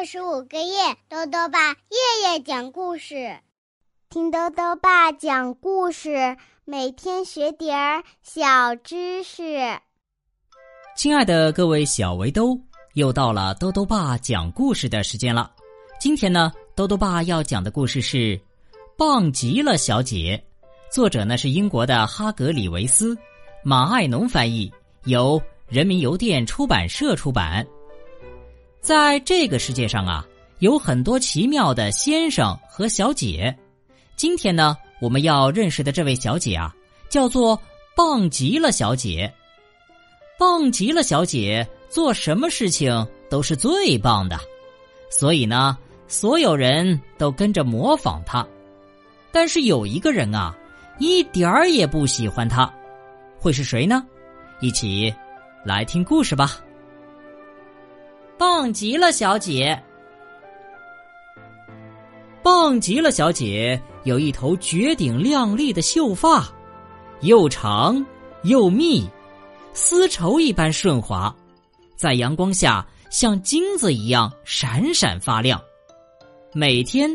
六十五个月，豆豆爸夜夜讲故事，听豆豆爸讲故事，每天学点儿小知识。亲爱的各位小围兜，又到了豆豆爸讲故事的时间了。今天呢，豆豆爸要讲的故事是《棒极了小姐》，作者呢是英国的哈格里维斯，马爱农翻译，由人民邮电出版社出版。在这个世界上啊，有很多奇妙的先生和小姐。今天呢，我们要认识的这位小姐啊，叫做棒极了小姐。棒极了小姐做什么事情都是最棒的，所以呢，所有人都跟着模仿她。但是有一个人啊，一点儿也不喜欢她，会是谁呢？一起来听故事吧。棒极了，小姐！棒极了，小姐有一头绝顶亮丽的秀发，又长又密，丝绸一般顺滑，在阳光下像金子一样闪闪发亮。每天，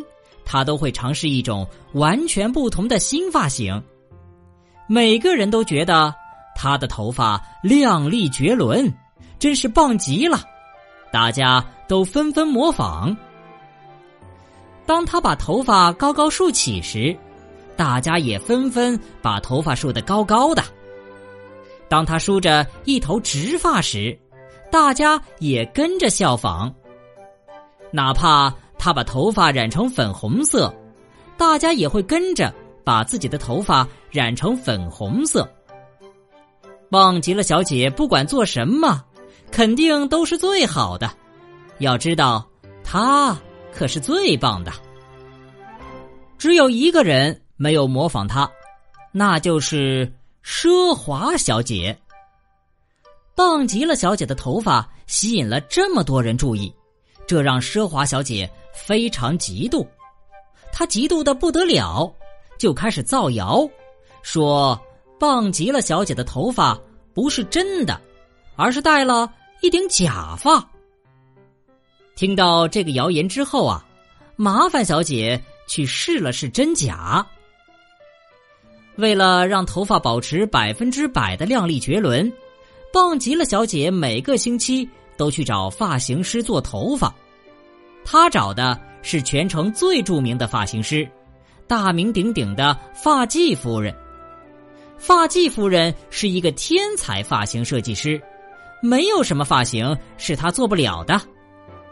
她都会尝试一种完全不同的新发型。每个人都觉得她的头发亮丽绝伦，真是棒极了。大家都纷纷模仿。当他把头发高高竖起时，大家也纷纷把头发竖得高高的。当他梳着一头直发时，大家也跟着效仿。哪怕他把头发染成粉红色，大家也会跟着把自己的头发染成粉红色。忘极了小姐，不管做什么。肯定都是最好的，要知道，她可是最棒的。只有一个人没有模仿她，那就是奢华小姐。棒极了，小姐的头发吸引了这么多人注意，这让奢华小姐非常嫉妒。她嫉妒的不得了，就开始造谣，说棒极了小姐的头发不是真的，而是戴了。一顶假发。听到这个谣言之后啊，麻烦小姐去试了试真假。为了让头发保持百分之百的亮丽绝伦，棒极了小姐每个星期都去找发型师做头发。她找的是全城最著名的发型师，大名鼎鼎的发髻夫人。发髻夫人是一个天才发型设计师。没有什么发型是他做不了的，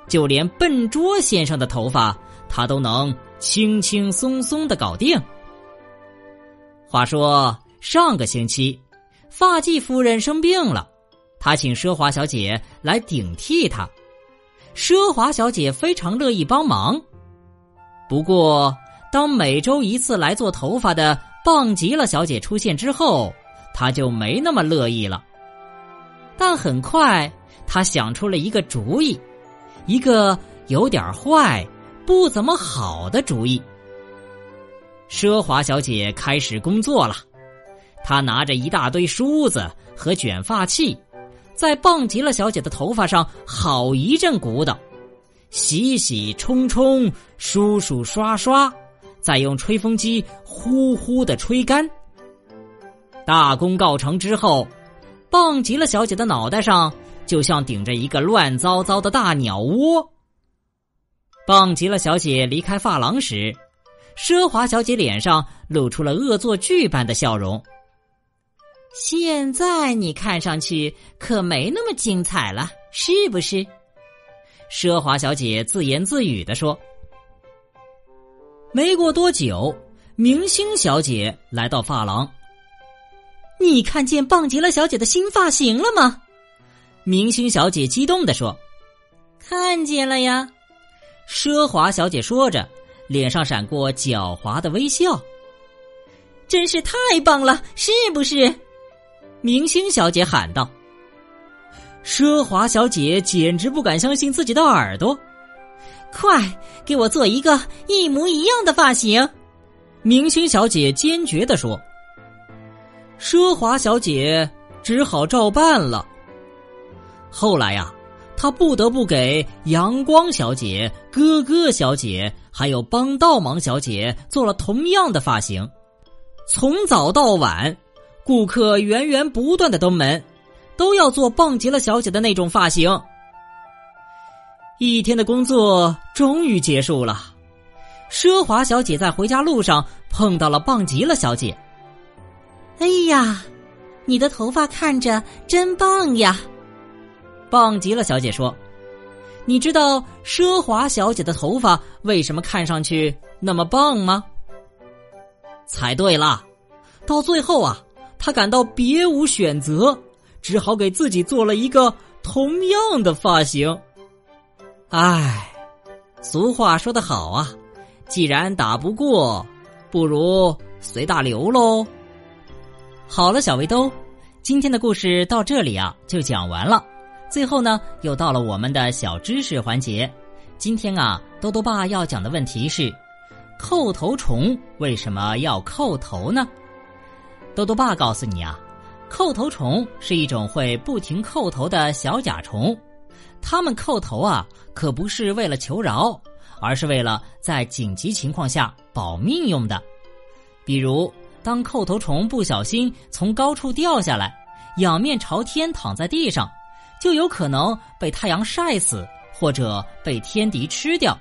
就连笨拙先生的头发，他都能轻轻松松的搞定。话说上个星期，发髻夫人生病了，他请奢华小姐来顶替她。奢华小姐非常乐意帮忙，不过当每周一次来做头发的棒极了小姐出现之后，她就没那么乐意了。但很快，他想出了一个主意，一个有点坏、不怎么好的主意。奢华小姐开始工作了，她拿着一大堆梳子和卷发器，在棒极了小姐的头发上好一阵鼓捣，洗洗冲冲，梳梳刷刷，再用吹风机呼呼的吹干。大功告成之后。棒极了，小姐的脑袋上就像顶着一个乱糟糟的大鸟窝。棒极了，小姐离开发廊时，奢华小姐脸上露出了恶作剧般的笑容。现在你看上去可没那么精彩了，是不是？奢华小姐自言自语的说。没过多久，明星小姐来到发廊。你看见棒极了小姐的新发型了吗？明星小姐激动的说：“看见了呀。”奢华小姐说着，脸上闪过狡猾的微笑。真是太棒了，是不是？明星小姐喊道。奢华小姐简直不敢相信自己的耳朵。快给我做一个一模一样的发型！明星小姐坚决的说。奢华小姐只好照办了。后来呀，他不得不给阳光小姐、哥哥小姐还有帮倒忙小姐做了同样的发型。从早到晚，顾客源源不断的登门，都要做棒极了小姐的那种发型。一天的工作终于结束了，奢华小姐在回家路上碰到了棒极了小姐。哎呀，你的头发看着真棒呀！棒极了小姐说：“你知道奢华小姐的头发为什么看上去那么棒吗？”猜对了，到最后啊，她感到别无选择，只好给自己做了一个同样的发型。唉，俗话说得好啊，既然打不过，不如随大流喽。好了，小围兜，今天的故事到这里啊就讲完了。最后呢，又到了我们的小知识环节。今天啊，豆豆爸要讲的问题是：叩头虫为什么要叩头呢？豆豆爸告诉你啊，叩头虫是一种会不停叩头的小甲虫。它们叩头啊，可不是为了求饶，而是为了在紧急情况下保命用的。比如，当叩头虫不小心从高处掉下来，仰面朝天躺在地上，就有可能被太阳晒死，或者被天敌吃掉。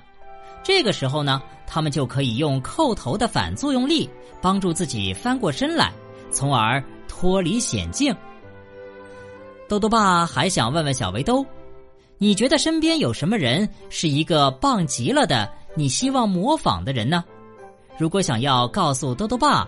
这个时候呢，他们就可以用叩头的反作用力，帮助自己翻过身来，从而脱离险境。豆豆爸还想问问小围兜。你觉得身边有什么人是一个棒极了的？你希望模仿的人呢？如果想要告诉兜兜爸，